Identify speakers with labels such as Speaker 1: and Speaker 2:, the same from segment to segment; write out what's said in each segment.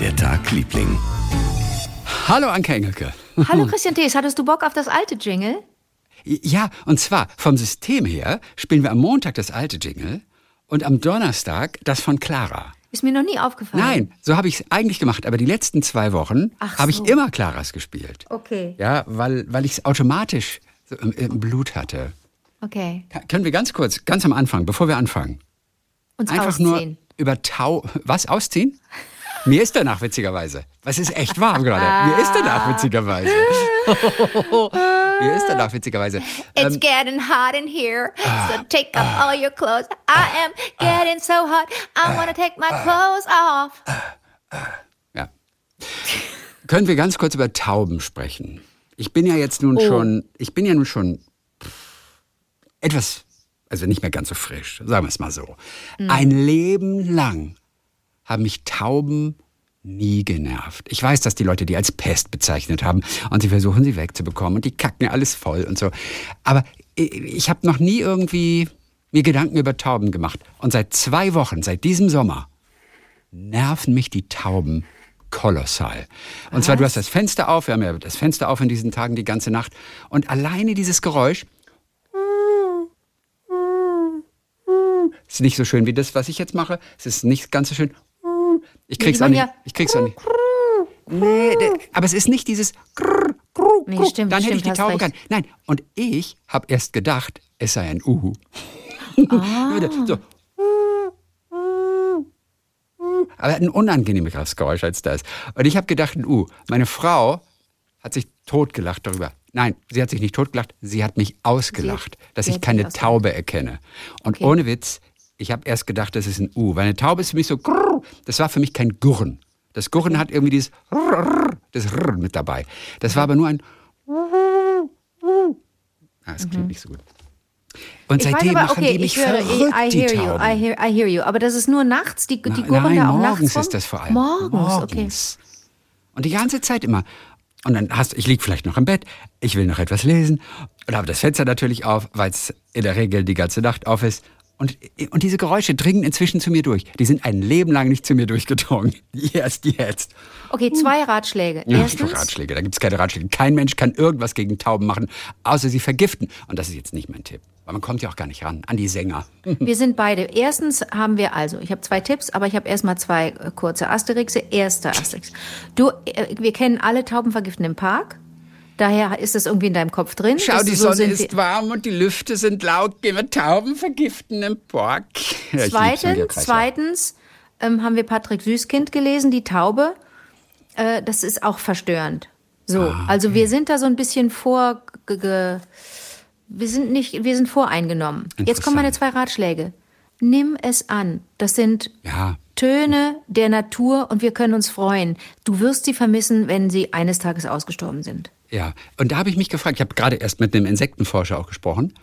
Speaker 1: der Tag, Liebling?
Speaker 2: Hallo Anke Engelke.
Speaker 3: Hallo Christian Thees, hattest du Bock auf das alte Jingle?
Speaker 2: Ja, und zwar vom System her spielen wir am Montag das alte Jingle und am Donnerstag das von Clara.
Speaker 3: Ist mir noch nie aufgefallen.
Speaker 2: Nein, so habe ich es eigentlich gemacht, aber die letzten zwei Wochen
Speaker 3: Ach
Speaker 2: habe ich
Speaker 3: so.
Speaker 2: immer Claras gespielt.
Speaker 3: Okay,
Speaker 2: Ja, weil, weil ich es automatisch so im, im Blut hatte.
Speaker 3: okay.
Speaker 2: Ka- Können wir ganz kurz, ganz am Anfang, bevor wir anfangen,
Speaker 3: Uns
Speaker 2: einfach
Speaker 3: ausziehen.
Speaker 2: nur über Tau... Was, ausziehen? Mir ist danach witzigerweise. Was ist echt warm gerade? Mir ist danach witzigerweise. Mir ist danach witzigerweise.
Speaker 3: It's
Speaker 2: Ähm,
Speaker 3: getting hot in here,
Speaker 2: Ah.
Speaker 3: so take off all your clothes. I am getting so hot, I wanna take my clothes off.
Speaker 2: Ja. Können wir ganz kurz über Tauben sprechen? Ich bin ja jetzt
Speaker 3: Oh.
Speaker 2: nun schon, ich bin ja nun schon etwas, also nicht mehr ganz so frisch, sagen wir es mal so.
Speaker 3: Hm.
Speaker 2: Ein Leben lang haben mich Tauben nie genervt. Ich weiß, dass die Leute die als Pest bezeichnet haben und sie versuchen sie wegzubekommen und die kacken alles voll und so. Aber ich, habe noch nie irgendwie mir Gedanken über Tauben gemacht. Und seit zwei Wochen, seit diesem Sommer, nerven mich die Tauben kolossal. Und zwar, du hast das Fenster auf, wir haben ja das Fenster auf in diesen Tagen die ganze Nacht. Und alleine dieses Geräusch ist nicht so schön wie das, was ich jetzt mache. Es ist nicht ganz so schön. Ich krieg's
Speaker 3: die
Speaker 2: auch nicht.
Speaker 3: ja-
Speaker 2: Ich krieg's auch nicht. Nee, aber es ist nicht dieses Grrr, grrr,
Speaker 3: Nee, stimmt,
Speaker 2: Dann hätte ich
Speaker 3: stimmt,
Speaker 2: die
Speaker 3: hast
Speaker 2: Taube kann. Nein, und ich habe erst gedacht, es sei ein Uhu.
Speaker 3: Ah.
Speaker 2: so. Aber ein unangenehmeres Geräusch als das. Und ich habe gedacht, ein U. Meine Frau hat sich totgelacht darüber. Nein, sie hat sich nicht totgelacht, sie hat mich ausgelacht, dass
Speaker 3: sie
Speaker 2: ich
Speaker 3: hat
Speaker 2: keine. Taube erkenne. Und
Speaker 3: Okay.
Speaker 2: ohne Witz, ich habe erst gedacht, das ist ein U. Weil eine Taube ist für mich so, das war für mich kein Gurren. Das Gurren hat irgendwie dieses das Rrr mit dabei. Das war aber nur ein ah, das klingt nicht so gut. Und
Speaker 3: Ich weiß
Speaker 2: seitdem
Speaker 3: aber,
Speaker 2: machen
Speaker 3: okay,
Speaker 2: die mich
Speaker 3: ich höre,
Speaker 2: verrückt,
Speaker 3: I hear you. I hear, I hear you. Aber das ist nur nachts, die, die
Speaker 2: Na-
Speaker 3: gurren
Speaker 2: Nein,
Speaker 3: da auch
Speaker 2: morgens
Speaker 3: nachts rum?
Speaker 2: ist das vor allem.
Speaker 3: Morgens, okay.
Speaker 2: Und die ganze Zeit immer. Und dann hast ich lieg vielleicht noch im Bett, ich will noch etwas lesen und habe das Fenster natürlich auf, weil es in der Regel die ganze Nacht auf ist. Und, und diese Geräusche dringen inzwischen zu mir durch. Die sind ein Leben lang nicht zu mir durchgedrungen. Erst jetzt.
Speaker 3: Okay, zwei Ratschläge.
Speaker 2: Ja,
Speaker 3: Erstens,
Speaker 2: Ratschläge, da gibt es keine Ratschläge. Kein Mensch kann irgendwas gegen Tauben machen, außer sie vergiften. Und das ist jetzt nicht mein Tipp. Weil man kommt ja auch gar nicht ran, an die Sänger.
Speaker 3: wir sind beide. Erstens haben wir also, ich habe zwei Tipps, aber ich habe erstmal zwei äh, kurze Asterixe. Erster Asterix. Du, äh, wir kennen alle Taubenvergiften im Park. Daher ist es irgendwie in deinem Kopf drin.
Speaker 2: Schau, die
Speaker 3: so
Speaker 2: Sonne
Speaker 3: sind
Speaker 2: ist warm und die Lüfte sind laut. Gehen wir Tauben vergiften im Park. Ja,
Speaker 3: Zweitens, zweitens ähm, haben wir Patrick Süßkind gelesen, die Taube. Äh, das ist auch verstörend. So,
Speaker 2: Ah,
Speaker 3: also wir sind da so ein bisschen vor, wir sind nicht, wir sind voreingenommen. Jetzt kommen meine zwei Ratschläge. Nimm es an. Das sind
Speaker 2: Ja,
Speaker 3: Töne der Natur und wir können uns freuen. Du wirst sie vermissen, wenn sie eines Tages ausgestorben sind.
Speaker 2: Ja. Und da habe ich mich gefragt, ich habe gerade erst mit einem Insektenforscher auch gesprochen,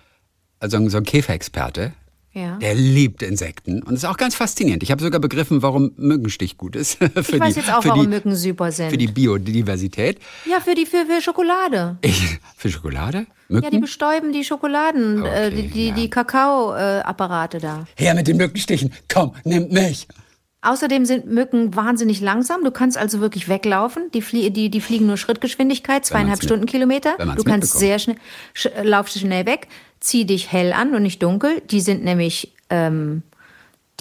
Speaker 2: also so ein Käferexperte.
Speaker 3: Ja.
Speaker 2: Der liebt Insekten und ist auch ganz faszinierend. Ich habe sogar begriffen, warum Mückenstich gut ist. für
Speaker 3: Ich weiß
Speaker 2: die,
Speaker 3: jetzt auch,
Speaker 2: für
Speaker 3: warum
Speaker 2: die,
Speaker 3: Mücken super sind.
Speaker 2: Für die Biodiversität.
Speaker 3: ja, für die für, für Schokolade.
Speaker 2: Ich, für Schokolade?
Speaker 3: Ja, die
Speaker 2: Mücken?
Speaker 3: bestäuben die Schokoladen, äh,
Speaker 2: Okay,
Speaker 3: die, die,
Speaker 2: ja.
Speaker 3: die Kakaoapparate da.
Speaker 2: Her mit den Mückenstichen. Komm, nimm mich.
Speaker 3: Außerdem sind Mücken wahnsinnig langsam. Du kannst also wirklich weglaufen. Die, flie die, die fliegen nur Schrittgeschwindigkeit, zweieinhalb Stundenkilometer. Du kannst sehr schnell, sch äh, lauf schnell weg, zieh dich hell an und nicht dunkel. Die sind nämlich, ähm,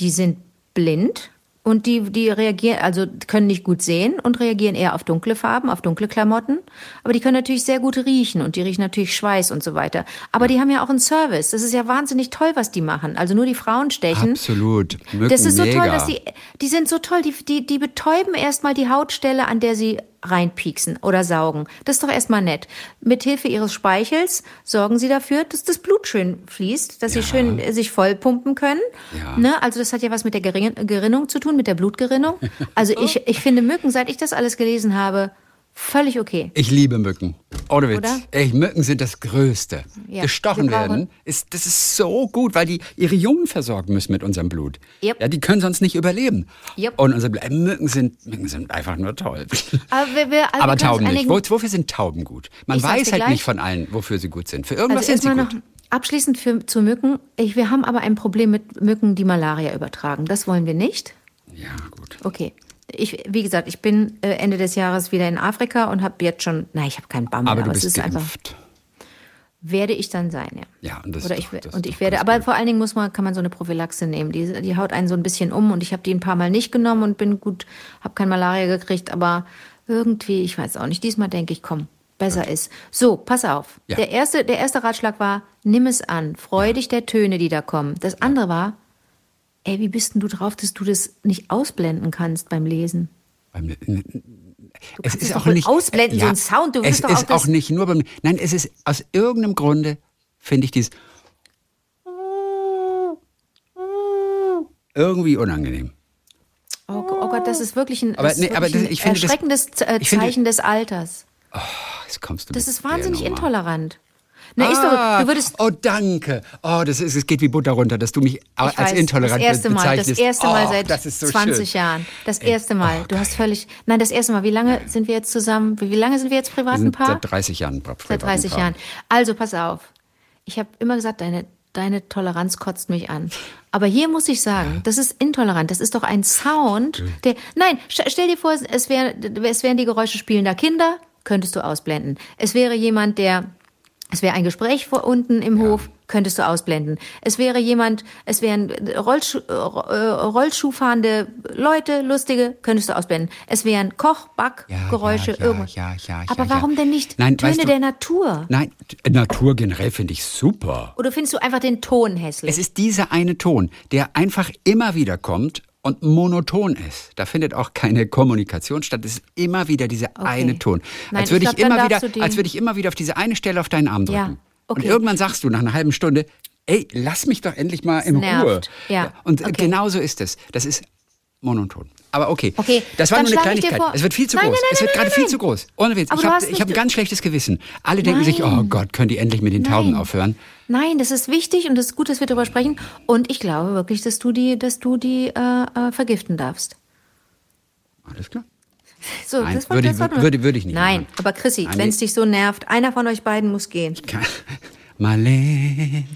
Speaker 3: die sind blind und die, die reagieren, also können nicht gut sehen und reagieren eher auf dunkle Farben, auf dunkle Klamotten. Aber die können natürlich sehr gut riechen und die riechen natürlich Schweiß und so weiter. Aber die haben ja auch einen Service. Das ist ja wahnsinnig toll, was die machen. Also nur die Frauen stechen.
Speaker 2: Absolut. Mücken,
Speaker 3: Das ist so
Speaker 2: mega.
Speaker 3: toll, dass die, die sind so toll, die, die, die betäuben erstmal die Hautstelle, an der sie reinpieksen oder saugen. Das ist doch erstmal nett. Mit Hilfe ihres Speichels sorgen sie dafür, dass das Blut schön fließt, dass sie schön äh, sich vollpumpen können.
Speaker 2: Ja.
Speaker 3: Ne? Also das hat ja was mit der Gering Gerinnung zu tun, mit der Blutgerinnung. Also ich, ich finde Mücken, seit ich das alles gelesen habe, völlig okay.
Speaker 2: Ich liebe Mücken. Ohne Witz.
Speaker 3: Oder?
Speaker 2: Ey, Mücken sind das Größte.
Speaker 3: Ja,
Speaker 2: Gestochen werden, ist, das ist so gut, weil die ihre Jungen versorgen müssen mit unserem Blut.
Speaker 3: Yep.
Speaker 2: Ja, die können sonst nicht überleben.
Speaker 3: Yep.
Speaker 2: Und unser Blut, äh, Mücken sind, Mücken sind einfach nur toll.
Speaker 3: Aber, wir, wir, also
Speaker 2: Aber Tauben nicht. Wo, wofür sind Tauben gut? Man
Speaker 3: Ich
Speaker 2: weiß halt
Speaker 3: gleich.
Speaker 2: nicht von allen, wofür sie gut sind. Für irgendwas
Speaker 3: Also
Speaker 2: sind sie gut.
Speaker 3: abschließend für, zu Mücken. Ich, wir haben aber ein Problem mit Mücken, die Malaria übertragen. Das wollen wir nicht.
Speaker 2: Ja, gut.
Speaker 3: Okay. Ich, wie gesagt, ich bin äh, Ende des Jahres wieder in Afrika und habe jetzt schon, nein, ich habe keinen Bammel,
Speaker 2: Aber
Speaker 3: aber, es ist einfach,
Speaker 2: geimpft.
Speaker 3: werde ich dann sein, ja.
Speaker 2: Ja, und das
Speaker 3: Oder
Speaker 2: ist
Speaker 3: ich,
Speaker 2: doch- das
Speaker 3: und ich werde, aber
Speaker 2: gut.
Speaker 3: vor allen Dingen muss man, kann man so eine Prophylaxe nehmen. Die, die haut einen so ein bisschen um und ich habe die ein paar Mal nicht genommen und bin gut, habe kein Malaria gekriegt, aber irgendwie, ich weiß auch nicht. Diesmal denke ich, komm, besser ist. So, pass auf.
Speaker 2: Ja.
Speaker 3: Der erste, der erste Ratschlag war, nimm es an, freu dich der Töne, die da kommen. Das andere war, ey, wie bist denn du drauf, dass du das nicht ausblenden kannst beim Lesen?
Speaker 2: Beim-
Speaker 3: Du
Speaker 2: Es ist auch nicht
Speaker 3: ausblenden, so ein Sound. Du
Speaker 2: es
Speaker 3: doch
Speaker 2: ist
Speaker 3: auch das-
Speaker 2: auch nicht nur beim. Nein, es ist aus irgendeinem Grunde finde ich dieses irgendwie unangenehm.
Speaker 3: Oh, oh Gott, das ist wirklich ein,
Speaker 2: Aber
Speaker 3: das ist
Speaker 2: nee, aber das-
Speaker 3: ein
Speaker 2: finde das-
Speaker 3: erschreckendes äh,
Speaker 2: finde-
Speaker 3: Zeichen des Alters.
Speaker 2: Ach, jetzt kommst du
Speaker 3: Das ist wahnsinnig intolerant. Na, ist
Speaker 2: Ah,
Speaker 3: doch, du würdest.
Speaker 2: oh, danke. Oh, das ist, es geht wie Butter runter, dass du mich
Speaker 3: Ich
Speaker 2: als
Speaker 3: weiß,
Speaker 2: intolerant
Speaker 3: das erste Mal,
Speaker 2: bezeichnest.
Speaker 3: das erste Mal
Speaker 2: oh,
Speaker 3: seit
Speaker 2: ist so
Speaker 3: 20
Speaker 2: schön.
Speaker 3: Jahren. Das erste Mal. du hast völlig. Nein, das erste Mal. Wie lange sind wir jetzt zusammen? Wie, lange sind wir jetzt privat ein Paar?
Speaker 2: seit 30 Jahren.
Speaker 3: Seit 30 Jahren. Also pass auf. Ich habe immer gesagt, deine, deine Toleranz kotzt mich an. Aber hier muss ich sagen, das ist intolerant. Das ist doch ein Sound, der. Nein, st- stell dir vor, es, wär, es wären die Geräusche spielender Kinder, könntest du ausblenden. Es wäre jemand, der. Es wäre ein Gespräch vor unten im Hof, könntest du ausblenden. Es wäre jemand, es wären Rollschuh, äh, Rollschuhfahrende Leute, lustige, könntest du ausblenden. Es wären Koch, Back,
Speaker 2: Ja,
Speaker 3: Geräusche,
Speaker 2: ja, ja,
Speaker 3: irgendwas.
Speaker 2: ja, ja,
Speaker 3: Aber
Speaker 2: ja,
Speaker 3: warum
Speaker 2: ja.
Speaker 3: denn nicht
Speaker 2: Nein,
Speaker 3: Töne
Speaker 2: weißt du-
Speaker 3: der Natur?
Speaker 2: Nein, Natur generell finde ich super.
Speaker 3: Oder findest du einfach den Ton hässlich?
Speaker 2: Es ist dieser eine Ton, der einfach immer wieder kommt und monoton ist. Da findet auch keine Kommunikation statt. Es ist immer wieder dieser eine Ton.
Speaker 3: Nein,
Speaker 2: als würde
Speaker 3: ich
Speaker 2: ich,
Speaker 3: glaub,
Speaker 2: immer wieder, als würde ich immer wieder auf diese eine Stelle auf deinen Arm drücken.
Speaker 3: Ja, okay.
Speaker 2: Und irgendwann sagst du nach einer halben Stunde, ey, lass mich doch endlich mal in. Ruhe.
Speaker 3: Ja,
Speaker 2: Und
Speaker 3: okay.
Speaker 2: genau so ist es. Das ist monoton. Aber okay,
Speaker 3: Okay,
Speaker 2: das war nur eine Kleinigkeit. Es wird viel zu
Speaker 3: Nein,
Speaker 2: groß.
Speaker 3: nein, nein,
Speaker 2: es wird gerade viel zu groß. Ohne Witz.
Speaker 3: Aber
Speaker 2: ich habe hab ein ganz schlechtes Gewissen. Alle denken sich, oh. Gott, können die endlich mit den Tauben aufhören?
Speaker 3: Nein, das ist wichtig und es ist gut, dass wir darüber sprechen. Und ich glaube wirklich, dass du die, dass du die äh, äh, vergiften darfst.
Speaker 2: Alles klar.
Speaker 3: So,
Speaker 2: Nein,
Speaker 3: das war,
Speaker 2: würde
Speaker 3: das
Speaker 2: ich-
Speaker 3: war nur-
Speaker 2: würde- würde ich nicht
Speaker 3: Nein,
Speaker 2: machen.
Speaker 3: aber Chrissy, wenn es dich so nervt, einer von euch beiden muss gehen.
Speaker 2: Marleen,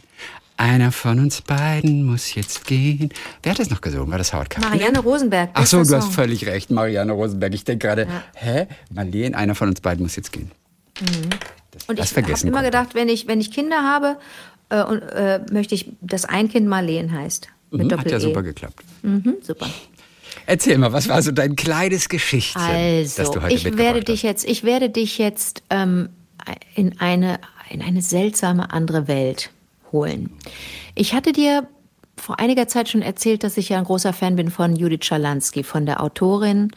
Speaker 2: einer von uns beiden muss jetzt gehen. Wer hat das noch gesungen? War das Howard Carpenter?
Speaker 3: Marianne Rosenberg.
Speaker 2: Ach so, du hast völlig recht, Marianne Rosenberg. Ich denke gerade, hä? Marleen, einer von uns beiden muss jetzt gehen. Das,
Speaker 3: Und
Speaker 2: das
Speaker 3: ich habe immer gedacht, wenn ich, wenn ich Kinder habe, äh, und, äh, möchte ich, dass ein Kind Marleen heißt. Mit
Speaker 2: Mhm, hat ja super geklappt.
Speaker 3: Mhm, super.
Speaker 2: Erzähl mal, was war so dein kleines Geschichtchen, das
Speaker 3: Also,
Speaker 2: du heute
Speaker 3: ich werde
Speaker 2: hast?
Speaker 3: dich jetzt, ich werde dich jetzt ähm, in eine in eine seltsame andere Welt holen. Ich hatte dir vor einiger Zeit schon erzählt, dass ich ja ein großer Fan bin von Judith Schalansky, von der Autorin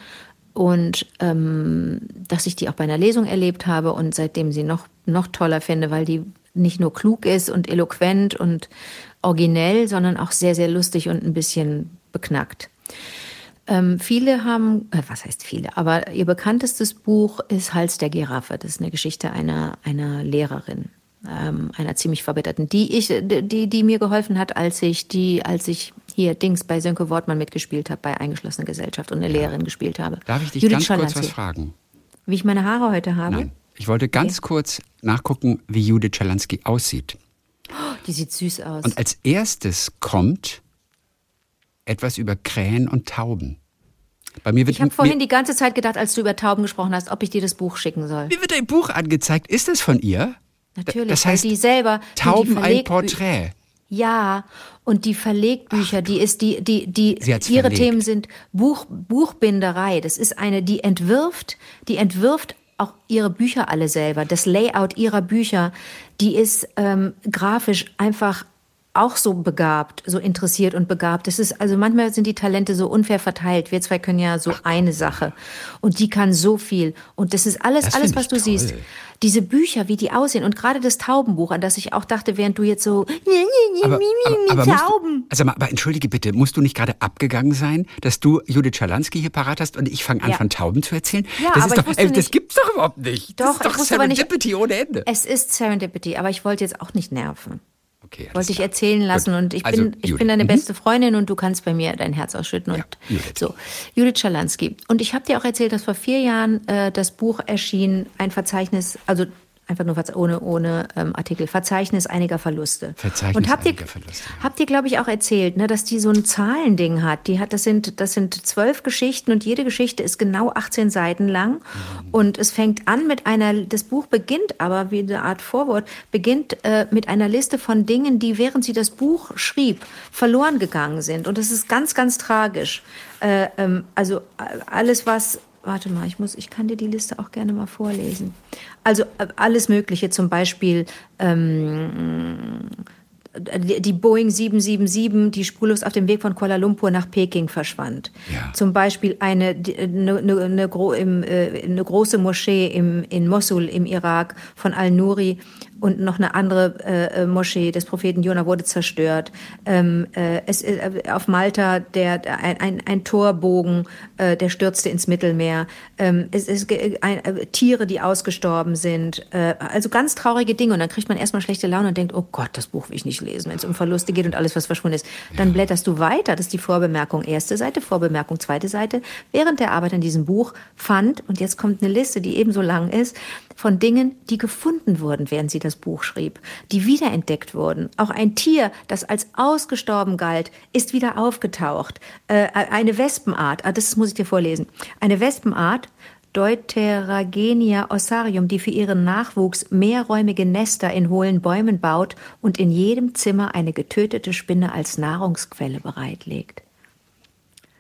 Speaker 3: und ähm, dass ich die auch bei einer Lesung erlebt habe und seitdem sie noch noch toller finde, weil die nicht nur klug ist und eloquent und originell, sondern auch sehr sehr lustig und ein bisschen beknackt. Ähm, viele haben, äh, was heißt viele, aber ihr bekanntestes Buch ist Hals der Giraffe. Das ist eine Geschichte einer, einer Lehrerin, ähm, einer ziemlich verbitterten, die ich, die, die mir geholfen hat, als ich die, als ich hier Dings bei Sönke Wortmann mitgespielt habe, bei Eingeschlossene Gesellschaft und eine Lehrerin gespielt habe.
Speaker 2: Darf ich dich
Speaker 3: Judith
Speaker 2: ganz kurz
Speaker 3: Schalansky.
Speaker 2: was fragen?
Speaker 3: Wie ich meine Haare heute habe?
Speaker 2: Nein. Ich wollte ganz kurz nachgucken, wie Judith Schalansky aussieht.
Speaker 3: Die sieht süß aus.
Speaker 2: Und als erstes kommt etwas über Krähen und Tauben. Bei mir wird
Speaker 3: ich habe vorhin die ganze Zeit gedacht, als du über Tauben gesprochen hast, ob ich dir das Buch schicken soll.
Speaker 2: mir wird ein Buch angezeigt. Ist das von ihr?
Speaker 3: Natürlich,
Speaker 2: Das heißt,
Speaker 3: die selber die
Speaker 2: Tauben ein
Speaker 3: verlegt-
Speaker 2: Porträt.
Speaker 3: Ja, und die Verlegbücher, die ist die die die ihre
Speaker 2: verlegt.
Speaker 3: Themen sind Buch Buchbinderei. Das ist eine, die entwirft, die entwirft auch ihre Bücher alle selber. Das Layout ihrer Bücher, die ist ähm, grafisch einfach auch so begabt, so interessiert und begabt. Das ist also manchmal sind die Talente so unfair verteilt. Wir zwei können ja so eine Sache und die kann so viel und das ist alles
Speaker 2: Das
Speaker 3: alles was du
Speaker 2: toll.
Speaker 3: siehst. Diese Bücher, wie die aussehen und gerade das Taubenbuch, an das ich auch dachte, während du jetzt so
Speaker 2: Aber, aber, aber, musst du,
Speaker 3: Tauben.
Speaker 2: also, aber entschuldige bitte, musst du nicht gerade abgegangen sein, dass du Judith Schalansky hier parat hast und ich fange an,
Speaker 3: Ja.
Speaker 2: von Tauben zu erzählen?
Speaker 3: Ja,
Speaker 2: das
Speaker 3: aber
Speaker 2: ist doch, ey, das
Speaker 3: nicht-
Speaker 2: gibt's doch überhaupt nicht.
Speaker 3: Doch,
Speaker 2: das ist
Speaker 3: ich
Speaker 2: doch
Speaker 3: aber nicht-
Speaker 2: Serendipity ohne Ende.
Speaker 3: Es ist Serendipity, aber ich wollte jetzt auch nicht nerven.
Speaker 2: Okay,
Speaker 3: Wollte ich erzählen lassen
Speaker 2: Gut.
Speaker 3: und ich
Speaker 2: Also,
Speaker 3: bin, ich
Speaker 2: Judith.
Speaker 3: bin deine
Speaker 2: Mhm.
Speaker 3: beste Freundin und du kannst bei mir dein Herz ausschütten. Und
Speaker 2: Ja, Judith.
Speaker 3: so, Judith Schalansky. Und ich habe dir auch erzählt, dass vor vier Jahren äh, das Buch erschien, ein Verzeichnis, also Einfach nur ohne, ohne ähm, Artikel. Verzeichnis einiger Verluste.
Speaker 2: Verzeichnis
Speaker 3: und habt ihr,
Speaker 2: einiger Verluste.
Speaker 3: Habt ihr, glaube ich, auch erzählt, ne, dass die so ein Zahlending hat. Die hat, das sind, das sind zwölf Geschichten und jede Geschichte ist genau 18 Seiten lang. Mhm. Und es fängt an mit einer, das Buch beginnt aber wie eine Art Vorwort, beginnt äh, mit einer Liste von Dingen, die während sie das Buch schrieb, verloren gegangen sind. Und das ist ganz, ganz tragisch. Äh, ähm, also alles, was warte mal, ich muss, ich kann dir die Liste auch gerne mal vorlesen. Also äh, alles Mögliche, zum Beispiel ähm, die Boeing 777, die spurlos auf dem Weg von Kuala Lumpur nach Peking verschwand. Ja. Zum Beispiel eine, eine, eine, eine, äh, eine große Moschee im, in Mosul im Irak von Al-Nuri und noch eine andere äh, äh, Moschee des Propheten Jona wurde zerstört. Ähm, äh, es, äh, auf Malta der, ein, ein, ein Torbogen, äh, der stürzte ins Mittelmeer. Ähm, es ist ein, äh, Tiere, die ausgestorben sind. Äh, also ganz traurige Dinge. Und dann kriegt man erstmal schlechte Laune und denkt, oh Gott, das Buch will ich nicht lesen, wenn es um Verluste geht und alles, was verschwunden ist. Dann blätterst du weiter. Das ist die Vorbemerkung. Erste Seite, Vorbemerkung, zweite Seite. Während der Arbeit an diesem Buch fand, und jetzt kommt eine Liste, die ebenso lang ist, von Dingen, die gefunden wurden, während sie das Buch schrieb, die wiederentdeckt wurden. Auch ein Tier, das als ausgestorben galt, ist wieder aufgetaucht. Äh, eine Wespenart, ah, das muss ich dir vorlesen. Eine Wespenart, Deuteragenia ossarium, die für ihren Nachwuchs mehrräumige Nester in hohlen Bäumen baut und in jedem Zimmer eine getötete Spinne als Nahrungsquelle bereitlegt.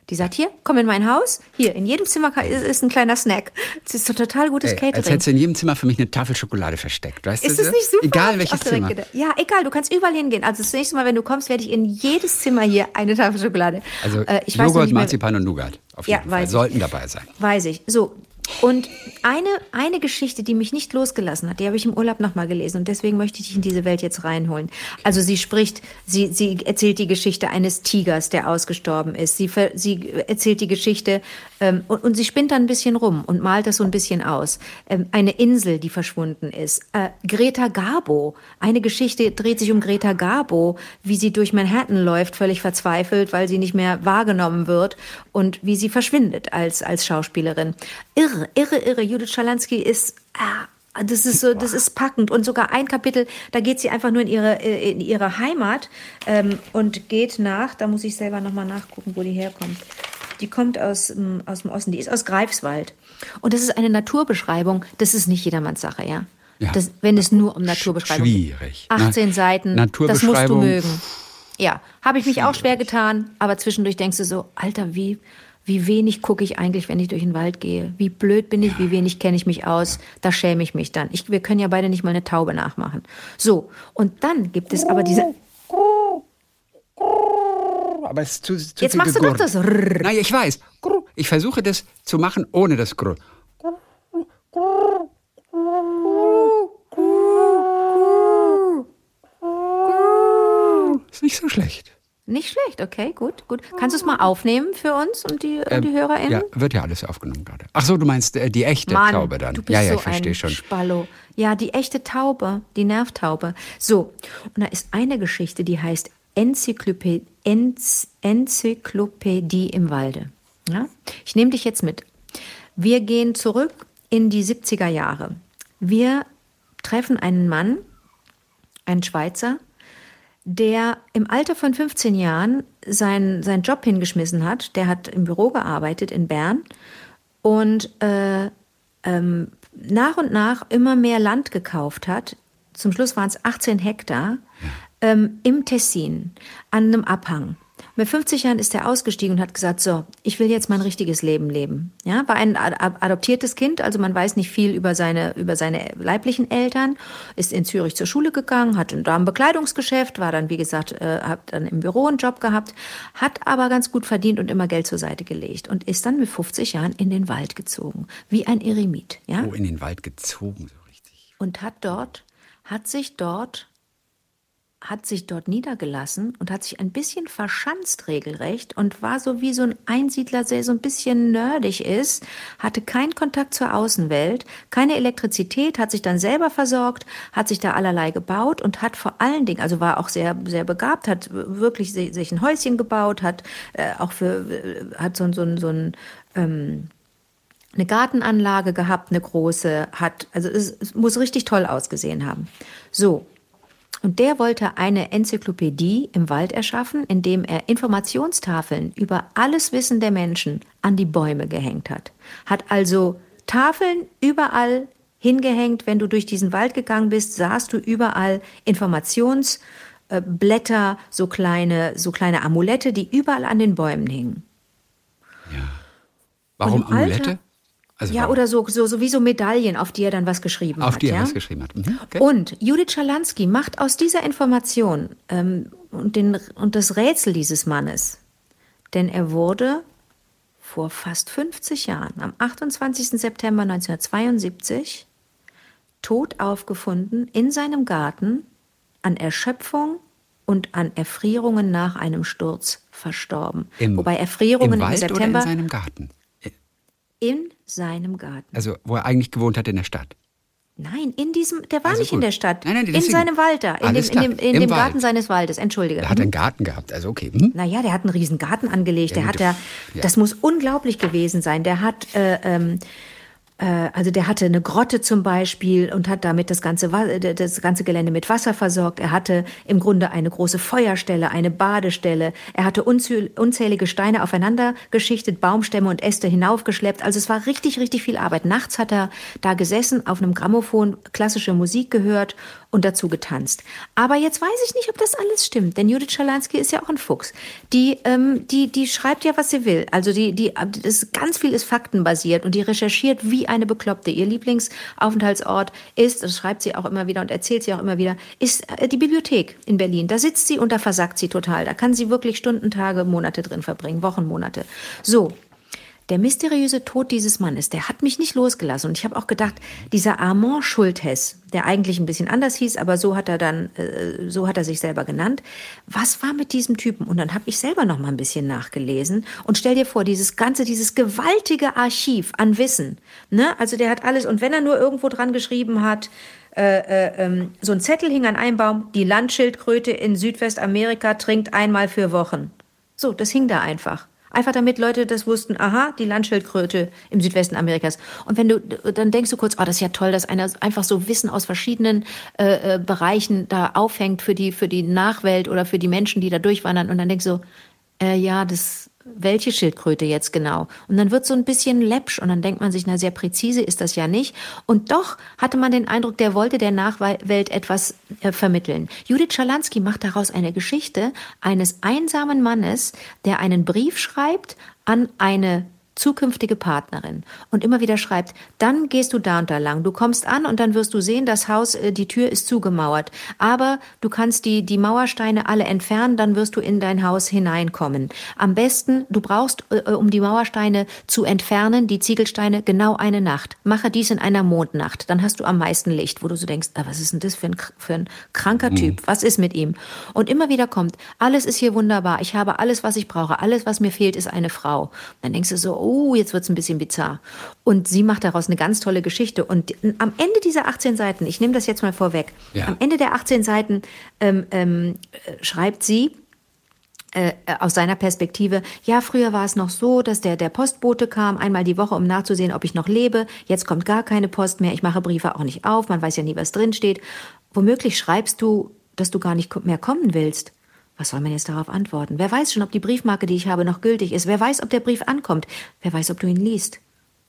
Speaker 3: Die sagt, hier, komm in mein Haus. Hier, in jedem Zimmer ist, ein kleiner Snack. Das ist so total gutes Ey, Catering.
Speaker 2: Als hättest du in jedem Zimmer für mich eine Tafel Schokolade versteckt. Weißt
Speaker 3: ist
Speaker 2: du?
Speaker 3: das nicht super?
Speaker 2: Egal welches Zimmer.
Speaker 3: Ja, egal, du kannst überall hingehen. Also das nächste Mal, wenn du kommst, werde ich in jedes Zimmer hier eine Tafel Schokolade.
Speaker 2: Also äh, Joghurt, Marzipan und Nougat. Auf jeden
Speaker 3: ja, Fall.
Speaker 2: Sollten dabei sein.
Speaker 3: Weiß ich. So, und eine, eine Geschichte, die mich nicht losgelassen hat, die habe ich im Urlaub nochmal gelesen und deswegen möchte ich dich in diese Welt jetzt reinholen. Also sie spricht, sie, sie erzählt die Geschichte eines Tigers, der ausgestorben ist. Sie, sie erzählt die Geschichte ähm, und, und, sie spinnt dann ein bisschen rum und malt das so ein bisschen aus. Ähm, eine Insel, die verschwunden ist. Äh, Greta Garbo, eine Geschichte dreht sich um Greta Garbo, wie sie durch Manhattan läuft, völlig verzweifelt, weil sie nicht mehr wahrgenommen wird und wie sie verschwindet als, als Schauspielerin. Irre irre, irre, irre. Judith Schalansky ist, ah, das ist so, das ist packend. Und sogar ein Kapitel, da geht sie einfach nur in ihre, äh, in ihre Heimat ähm, und geht nach, da muss ich selber nochmal nachgucken, wo die herkommt. Die kommt aus, aus dem Osten, die ist aus Greifswald. Und das ist eine Naturbeschreibung, das ist nicht jedermanns Sache, ja. ja. Das, wenn es nur um Naturbeschreibung
Speaker 2: geht. Schwierig.
Speaker 3: 18 Na, Seiten, das musst du mögen. Ja, habe ich mich auch schwer getan, aber zwischendurch denkst du so, Alter, wie, wie wenig gucke ich eigentlich, wenn ich durch den Wald gehe? Wie blöd bin ich? Wie wenig kenne ich mich aus? Da schäme ich mich dann. Ich, wir können ja beide nicht mal eine Taube nachmachen. So, und dann gibt es aber diese.
Speaker 2: Aber es ist zu, zu
Speaker 3: Jetzt machst du doch das.
Speaker 2: Nein, ich weiß. Ich versuche das zu machen ohne das Grr. Ist nicht so schlecht.
Speaker 3: Nicht schlecht, okay, gut, gut. Kannst du es mal aufnehmen für uns und die, ähm, die HörerInnen?
Speaker 2: Ja, wird ja alles aufgenommen gerade. Ach so, du meinst äh, die echte
Speaker 3: Mann,
Speaker 2: Taube dann.
Speaker 3: Du bist
Speaker 2: ja, ja,
Speaker 3: so
Speaker 2: ich verstehe schon.
Speaker 3: Spallo. Ja, die echte Taube, die Nervtaube. So, und da ist eine Geschichte, die heißt Enzyklopädie, Enz, Enzyklopädie im Walde. Ja? Ich nehme dich jetzt mit. Wir gehen zurück in die 70er Jahre. Wir treffen einen Mann, einen Schweizer, der im Alter von 15 Jahren seinen, seinen Job hingeschmissen hat. Der hat im Büro gearbeitet in Bern und äh, ähm, nach und nach immer mehr Land gekauft hat. Zum Schluss waren es 18 Hektar ähm, im Tessin an einem Abhang. Mit 50 Jahren ist er ausgestiegen und hat gesagt, so, ich will jetzt mein richtiges Leben leben. Ja, war ein adoptiertes Kind, also man weiß nicht viel über seine, über seine leiblichen Eltern, ist in Zürich zur Schule gegangen, hat da ein Bekleidungsgeschäft, war dann, wie gesagt, äh, hat dann im Büro einen Job gehabt, hat aber ganz gut verdient und immer Geld zur Seite gelegt und ist dann mit 50 Jahren in den Wald gezogen, wie ein Eremit. Ja?
Speaker 2: Oh, in den Wald gezogen, so richtig.
Speaker 3: Und hat dort, hat sich dort hat sich dort niedergelassen und hat sich ein bisschen verschanzt regelrecht und war so wie so ein Einsiedler, der so ein bisschen nerdig ist, hatte keinen Kontakt zur Außenwelt, keine Elektrizität, hat sich dann selber versorgt, hat sich da allerlei gebaut und hat vor allen Dingen, also war auch sehr, sehr begabt, hat wirklich sich ein Häuschen gebaut, hat äh, auch für, hat so, so, so ein, ähm, eine Gartenanlage gehabt, eine große, hat, also es, es muss richtig toll ausgesehen haben. So. Und der wollte eine Enzyklopädie im Wald erschaffen, indem er Informationstafeln über alles Wissen der Menschen an die Bäume gehängt hat. Hat also Tafeln überall hingehängt. Wenn du durch diesen Wald gegangen bist, sahst du überall Informationsblätter, so kleine, so kleine Amulette, die überall an den Bäumen hingen.
Speaker 2: Ja. Warum Amulette? Alter,
Speaker 3: also ja, oder so, so, so wie so Medaillen, auf die er dann was geschrieben
Speaker 2: auf
Speaker 3: hat.
Speaker 2: Auf die er
Speaker 3: ja?
Speaker 2: was geschrieben hat. Mhm,
Speaker 3: okay. Und Judith Schalansky macht aus dieser Information ähm, und, den, und das Rätsel dieses Mannes, denn er wurde vor fast 50 Jahren, am 28. September 1972, tot aufgefunden in seinem Garten, an Erschöpfung und an Erfrierungen nach einem Sturz verstorben.
Speaker 2: Im,
Speaker 3: Wobei Erfrierungen
Speaker 2: im, Wald
Speaker 3: im September.
Speaker 2: Oder in seinem Garten?
Speaker 3: In seinem Garten.
Speaker 2: Also, wo er eigentlich gewohnt hat in der Stadt.
Speaker 3: Nein, in diesem, der war
Speaker 2: Also
Speaker 3: nicht
Speaker 2: gut.
Speaker 3: in der Stadt.
Speaker 2: Nein, nein,
Speaker 3: in seinem Wald da, in dem, in dem, in dem
Speaker 2: Wald.
Speaker 3: Garten seines Waldes, entschuldige.
Speaker 2: Er hat einen Garten gehabt, also okay. Hm?
Speaker 3: Naja, der hat einen riesen Garten angelegt.
Speaker 2: Ja,
Speaker 3: der hat ja,
Speaker 2: Ja.
Speaker 3: das muss unglaublich gewesen sein. Der hat, äh, ähm, äh, also der hatte eine Grotte zum Beispiel und hat damit das ganze, äh, das ganze Gelände mit Wasser versorgt. Er hatte im Grunde eine große Feuerstelle, eine Badestelle. Er hatte unzähl- unzählige Steine aufeinander geschichtet, Baumstämme und Äste hinaufgeschleppt. Also es war richtig, richtig viel Arbeit. Nachts hat er da gesessen, auf einem Grammophon klassische Musik gehört und dazu getanzt. Aber jetzt weiß ich nicht, ob das alles stimmt, denn Judith Schalansky ist ja auch ein Fuchs. Die, ähm, die, die schreibt ja, was sie will. Also die, die, das ganz viel ist faktenbasiert und die recherchiert wie eine Bekloppte. Ihr Lieblingsaufenthaltsort ist, das schreibt sie auch immer wieder und erzählt sie auch immer wieder, ist äh, die Bibliothek in Berlin. Da sitzt sie und da versagt sie total. Da kann sie wirklich Stunden, Tage, Monate drin verbringen, Wochen, Monate. So, der mysteriöse Tod dieses Mannes, der hat mich nicht losgelassen. Und ich habe auch gedacht, dieser Armand Schulthess, der eigentlich ein bisschen anders hieß, aber so hat er dann, äh, so hat er sich selber genannt. Was war mit diesem Typen? Und dann habe ich selber noch mal ein bisschen nachgelesen. Und stell dir vor, dieses ganze, dieses gewaltige Archiv an Wissen. Ne? Also der hat alles. Und wenn er nur irgendwo dran geschrieben hat, äh, äh, ähm, so ein Zettel hing an einem Baum, die Landschildkröte in Südwestamerika trinkt einmal für Wochen. So, das hing da einfach. Einfach damit Leute das wussten, aha, die Landschildkröte im Südwesten Amerikas. Und wenn du, dann denkst du kurz, oh, das ist ja toll, dass einer einfach so Wissen aus verschiedenen äh, äh, Bereichen da aufhängt für die, für die Nachwelt oder für die Menschen, die da durchwandern. Und dann denkst du, äh, ja, das, welche Schildkröte jetzt genau? Und dann wird so ein bisschen läppsch und dann denkt man sich, na, sehr präzise ist das ja nicht. Und doch hatte man den Eindruck, der wollte der Nachwelt etwas äh, vermitteln. Judith Schalansky macht daraus eine Geschichte eines einsamen Mannes, der einen Brief schreibt an eine zukünftige Partnerin und immer wieder schreibt, dann gehst du da und da lang, du kommst an und dann wirst du sehen, das Haus, äh, die Tür ist zugemauert, aber du kannst die, die Mauersteine alle entfernen, dann wirst du in dein Haus hineinkommen. Am besten, du brauchst, äh, um die Mauersteine zu entfernen, die Ziegelsteine, genau eine Nacht. Mache dies in einer Mondnacht, dann hast du am meisten Licht, wo du so denkst, ah, was ist denn das für ein, für ein kranker Typ, was ist mit ihm? Und immer wieder kommt, alles ist hier wunderbar, ich habe alles, was ich brauche, alles, was mir fehlt, ist eine Frau. Dann denkst du so, oh, jetzt wird's ein bisschen bizarr. Und sie macht daraus eine ganz tolle Geschichte. Und am Ende dieser 18 Seiten, ich nehme das jetzt mal vorweg,
Speaker 2: Ja.
Speaker 3: am Ende der 18 Seiten ähm, ähm, äh, schreibt sie, äh, aus seiner Perspektive, ja, früher war es noch so, dass der, der Postbote kam einmal die Woche, um nachzusehen, ob ich noch lebe. Jetzt kommt gar keine Post mehr. Ich mache Briefe auch nicht auf. Man weiß ja nie, was drin steht. Womöglich schreibst du, dass du gar nicht mehr kommen willst. Was soll man jetzt darauf antworten? Wer weiß schon, ob die Briefmarke, die ich habe, noch gültig ist? Wer weiß, ob der Brief ankommt? Wer weiß, ob du ihn liest?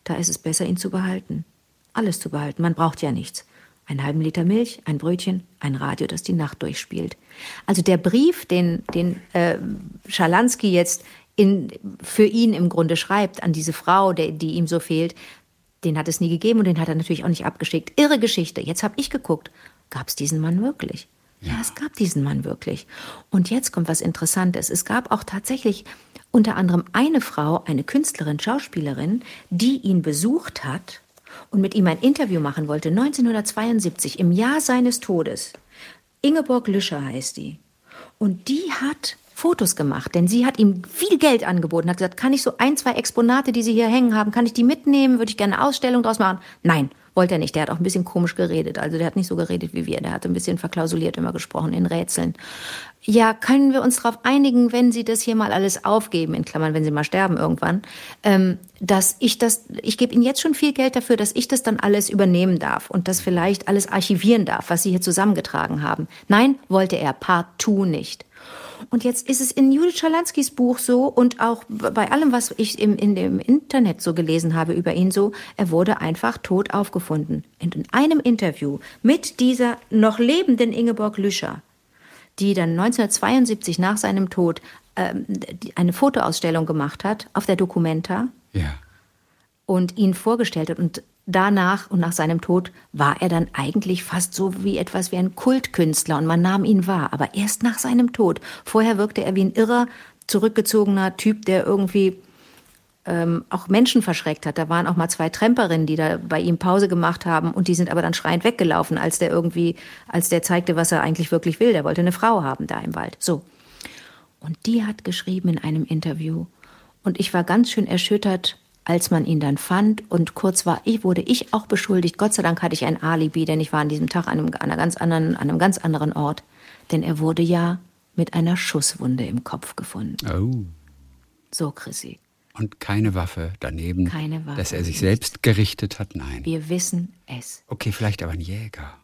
Speaker 3: Da ist es besser, ihn zu behalten. Alles zu behalten. Man braucht ja nichts. Einen halben Liter Milch, ein Brötchen, ein Radio, das die Nacht durchspielt. Also der Brief, den, den äh, Schalansky jetzt in, für ihn im Grunde schreibt an diese Frau, der, die ihm so fehlt, den hat es nie gegeben und den hat er natürlich auch nicht abgeschickt. Irre Geschichte. Jetzt habe ich geguckt, gab es diesen Mann wirklich? Ja, es gab diesen Mann wirklich. Und jetzt kommt was Interessantes. Es gab auch tatsächlich unter anderem eine Frau, eine Künstlerin, Schauspielerin, die ihn besucht hat und mit ihm ein Interview machen wollte, 1972, im Jahr seines Todes. Ingeborg Lüscher heißt die. Und die hat Fotos gemacht, denn sie hat ihm viel Geld angeboten, hat gesagt, kann ich so ein, zwei Exponate, die Sie hier hängen haben, kann ich die mitnehmen, würde ich gerne eine Ausstellung draus machen? Nein, Wollte er nicht. Der hat auch ein bisschen komisch geredet. Also der hat nicht so geredet wie wir. Der hat ein bisschen verklausuliert immer gesprochen in Rätseln. Ja, können wir uns darauf einigen, wenn Sie das hier mal alles aufgeben, in Klammern, wenn Sie mal sterben irgendwann, ähm, dass ich das, ich gebe Ihnen jetzt schon viel Geld dafür, dass ich das dann alles übernehmen darf und das vielleicht alles archivieren darf, was Sie hier zusammengetragen haben. Nein, wollte er partout nicht. Und jetzt ist es in Judith Schalanskis Buch so und auch bei allem, was ich im, in dem Internet so gelesen habe über ihn so, er wurde einfach tot aufgefunden. Und in einem Interview mit dieser noch lebenden Ingeborg Lüscher, die dann 1972 nach seinem Tod ähm, eine Fotoausstellung gemacht hat auf der Documenta.
Speaker 2: Ja.
Speaker 3: Und ihn vorgestellt hat. Und danach und nach seinem Tod war er dann eigentlich fast so wie etwas wie ein Kultkünstler und man nahm ihn wahr. Aber erst nach seinem Tod. Vorher wirkte er wie ein irrer, zurückgezogener Typ, der irgendwie ähm, auch Menschen verschreckt hat. Da waren auch mal zwei Tremperinnen, die da bei ihm Pause gemacht haben und die sind aber dann schreiend weggelaufen, als der irgendwie, als der zeigte, was er eigentlich wirklich will. Der wollte eine Frau haben da im Wald. So. Und die hat geschrieben in einem Interview. Und ich war ganz schön erschüttert, als man ihn dann fand. Und kurz war ich, wurde ich auch beschuldigt. Gott sei Dank hatte ich ein Alibi, denn ich war an diesem Tag an einem, an einer ganz anderen, an einem ganz anderen Ort. Denn er wurde ja mit einer Schusswunde im Kopf gefunden.
Speaker 2: Oh.
Speaker 3: So, Chrissy.
Speaker 2: Und keine Waffe daneben,
Speaker 3: Keine Waffe.
Speaker 2: dass er sich selbst gerichtet hat? Nein.
Speaker 3: Wir wissen es.
Speaker 2: Okay, vielleicht aber ein Jäger,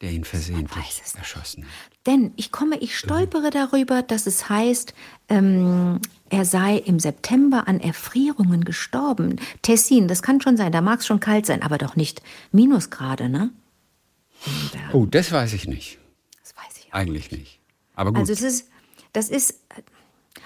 Speaker 2: der ihn versehentlich
Speaker 3: nicht.
Speaker 2: erschossen hat.
Speaker 3: Denn ich komme, ich stolpere darüber, dass es heißt, ähm, er sei im September an Erfrierungen gestorben. Tessin, das kann schon sein, da mag es schon kalt sein, aber doch nicht Minusgrade, ne?
Speaker 2: Oh, das weiß ich nicht.
Speaker 3: Das weiß ich.
Speaker 2: Eigentlich nicht. Aber gut.
Speaker 3: Also es ist, das ist,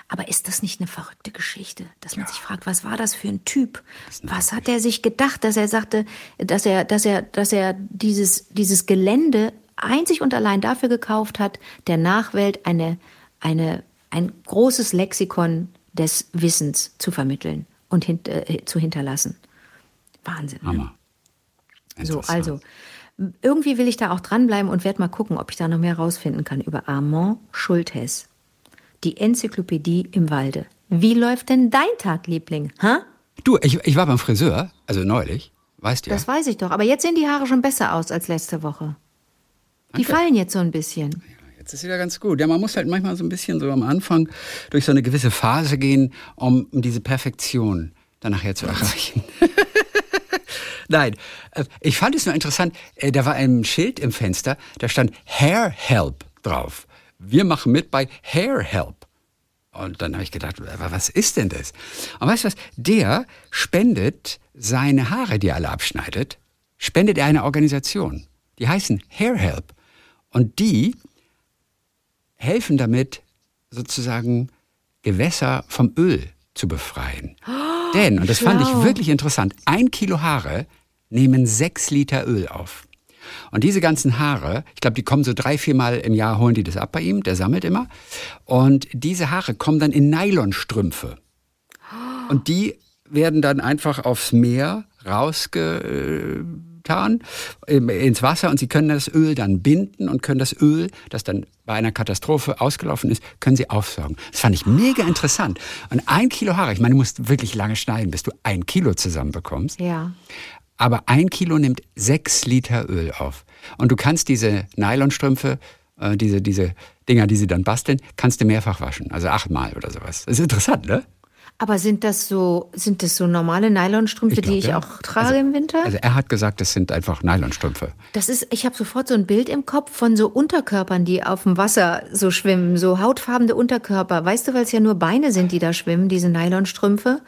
Speaker 3: aber ist das nicht eine verrückte Geschichte, dass man sich fragt, was war das für ein Typ? Was hat er sich gedacht, dass er sagte, dass er, dass er, dass er dieses, dieses Gelände einzig und allein dafür gekauft hat, der Nachwelt eine, eine, ein großes Lexikon des Wissens zu vermitteln und hint, äh, zu hinterlassen. Wahnsinn.
Speaker 2: Hammer.
Speaker 3: So, also irgendwie will ich da auch dranbleiben und werde mal gucken, ob ich da noch mehr rausfinden kann über Armand Schultes. Die Enzyklopädie im Walde. Wie läuft denn dein Tag, Liebling? Ha?
Speaker 2: Du, ich, ich war beim Friseur, also neulich, weißt du ja.
Speaker 3: Das weiß ich doch. Aber jetzt sehen die Haare schon besser aus als letzte Woche. Die fallen jetzt so ein bisschen.
Speaker 2: Jetzt ist wieder ganz gut. Ja, man muss halt manchmal so ein bisschen so am Anfang durch so eine gewisse Phase gehen, um, diese Perfektion dann nachher zu erreichen. Nein, äh, ich fand es nur interessant, äh, da war ein Schild im Fenster, da stand Hair Help drauf. Wir machen mit bei Hair Help. Und dann habe ich gedacht, was ist denn das? Und weißt du was? Der spendet seine Haare, die er alle abschneidet, spendet er einer Organisation. Die heißen Hair Help. Und die helfen damit, sozusagen Gewässer vom Öl zu befreien. Denn, und das fand ich
Speaker 3: schlau.
Speaker 2: wirklich interessant, ein Kilo Haare nehmen sechs Liter Öl auf. Und diese ganzen Haare, ich glaube, die kommen so drei, viermal im Jahr, holen die das ab bei ihm, der sammelt immer. Und diese Haare kommen dann in Nylonstrümpfe. Und die werden dann einfach aufs Meer rausgetan, ähm, ins Wasser und sie können das Öl dann binden und können das Öl, das dann bei einer Katastrophe ausgelaufen ist, können sie aufsaugen. Das fand ich mega interessant. Und ein Kilo Haare, ich meine, du musst wirklich lange schneiden, bis du ein Kilo zusammenbekommst.
Speaker 3: Ja.
Speaker 2: Aber ein Kilo nimmt sechs Liter Öl auf. Und du kannst diese Nylonstrümpfe, äh, diese, diese Dinger, die sie dann basteln, kannst du mehrfach waschen. Also achtmal oder sowas. Das ist interessant, ne?
Speaker 3: Aber sind das so, sind das so normale Nylonstrümpfe, die ich
Speaker 2: ja.
Speaker 3: auch trage
Speaker 2: also,
Speaker 3: im Winter?
Speaker 2: Also er hat gesagt, das sind einfach Nylonstrümpfe.
Speaker 3: Das ist, ich habe sofort so ein Bild im Kopf von so Unterkörpern, die auf dem Wasser so schwimmen, so hautfarbene Unterkörper. Weißt du, weil es ja nur Beine sind, die da schwimmen, diese Nylonstrümpfe.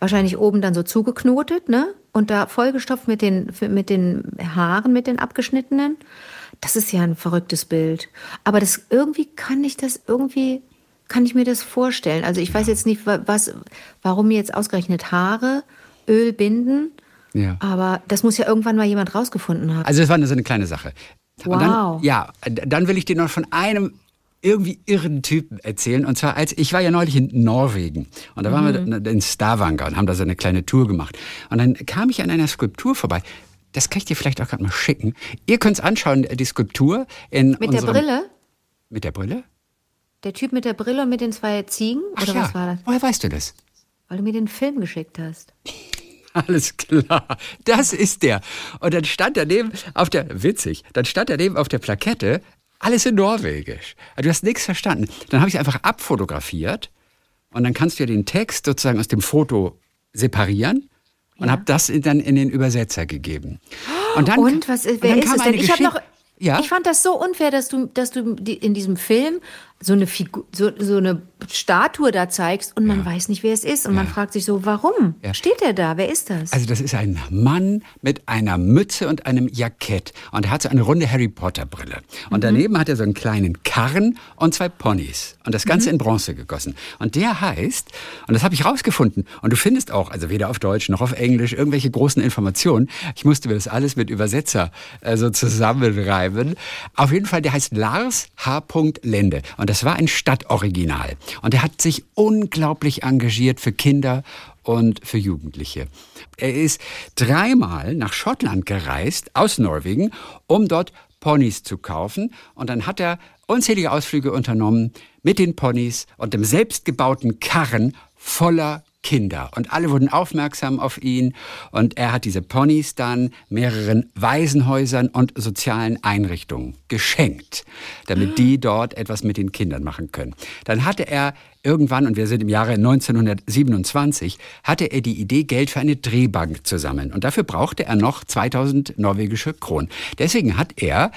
Speaker 3: Wahrscheinlich oben dann so zugeknotet, ne? Und da vollgestopft mit den, mit den Haaren, mit den abgeschnittenen. Das ist ja ein verrücktes Bild. Aber das irgendwie kann ich das irgendwie, kann ich mir das vorstellen. Also ich weiß jetzt nicht, wa- was, warum jetzt ausgerechnet Haare, Öl binden.
Speaker 2: Ja.
Speaker 3: Aber das muss ja irgendwann mal jemand rausgefunden haben.
Speaker 2: Also es war nur so eine kleine Sache. Und dann,
Speaker 3: Wow.
Speaker 2: ja, dann will ich dir noch von einem irgendwie irren Typen erzählen. Und zwar als ich war ja neulich in Norwegen und da waren wir in Stavanger und haben da so eine kleine Tour gemacht. Und dann kam ich an einer Skulptur vorbei. Das kann ich dir vielleicht auch gerade mal schicken. Ihr könnt es anschauen, die Skulptur in
Speaker 3: Mit der
Speaker 2: unserem-
Speaker 3: Brille?
Speaker 2: Mit der Brille?
Speaker 3: Der Typ mit der Brille und mit den zwei Ziegen?
Speaker 2: Ach
Speaker 3: Oder
Speaker 2: ja.
Speaker 3: was war das?
Speaker 2: Woher weißt du das?
Speaker 3: Weil du mir den Film geschickt hast.
Speaker 2: Alles klar, das ist der. Und dann stand daneben auf der, witzig, dann stand daneben auf der Plakette, alles in Norwegisch. Also du hast nichts verstanden. Dann habe ich einfach abfotografiert und dann kannst du ja den Text sozusagen aus dem Foto separieren und ja. habe das dann in den Übersetzer gegeben.
Speaker 3: Und, dann, und was, wer und ist es denn? Ich habe noch, ja? Ich fand das so unfair, dass du, dass du in diesem Film so eine Figur, so, so eine Statue da zeigst und man ja. weiß nicht, wer es ist. Und ja. man fragt sich so, warum ja. steht er da? Wer ist das?
Speaker 2: Also das ist ein Mann mit einer Mütze und einem Jackett. Und er hat so eine runde Harry Potter Brille. Und mhm. daneben hat er so einen kleinen Karren und zwei Ponys. Und das Ganze mhm. in Bronze gegossen. Und der heißt, und das habe ich rausgefunden, und du findest auch, also weder auf Deutsch noch auf Englisch, irgendwelche großen Informationen. Ich musste mir das alles mit Übersetzer äh, so zusammenreiben. Auf jeden Fall, der heißt Lars H. Lende. Und das war ein Stadtoriginal. Und er hat sich unglaublich engagiert für Kinder und für Jugendliche. Er ist dreimal nach Schottland gereist, aus Norwegen, um dort Ponys zu kaufen. Und dann hat er unzählige Ausflüge unternommen mit den Ponys und dem selbstgebauten Karren voller Kinder. Und alle wurden aufmerksam auf ihn. Und er hat diese Ponys dann mehreren Waisenhäusern und sozialen Einrichtungen geschenkt, damit die dort etwas mit den Kindern machen können. Dann hatte er irgendwann, und wir sind im Jahre 1927, hatte er die Idee, Geld für eine Drehbank zu sammeln. Und dafür brauchte er noch 2000 norwegische Kronen. Deswegen hat er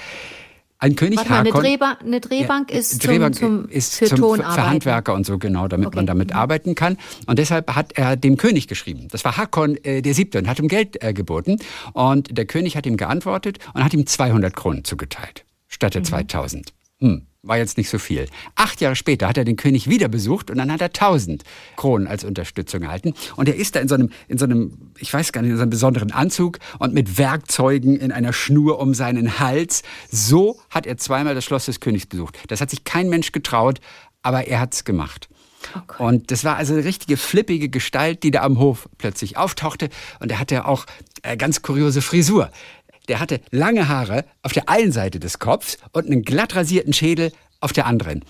Speaker 2: ein König
Speaker 3: Warte mal, eine, Drehba eine Drehbank ja, ist, Drehbank zum, zum,
Speaker 2: ist für, zum für Handwerker und so genau, damit okay. man damit mhm. arbeiten kann. Und deshalb hat er dem König geschrieben. Das war Hakon äh, der Siebte und hat ihm Geld äh, geboten. Und der König hat ihm geantwortet und hat ihm 200 Kronen zugeteilt statt der mhm. 2000. Hm war jetzt nicht so viel. Acht Jahre später hat er den König wieder besucht und dann hat er tausend Kronen als Unterstützung erhalten. Und er ist da in so einem, in so einem, ich weiß gar nicht, in so einem besonderen Anzug und mit Werkzeugen in einer Schnur um seinen Hals. So hat er zweimal das Schloss des Königs besucht. Das hat sich kein Mensch getraut, aber er hat's gemacht. Okay. Und das war also eine richtige flippige Gestalt, die da am Hof plötzlich auftauchte. Und er hatte auch äh, ganz kuriose Frisur der hatte lange Haare auf der einen Seite des Kopfs und einen glatt rasierten Schädel auf der anderen.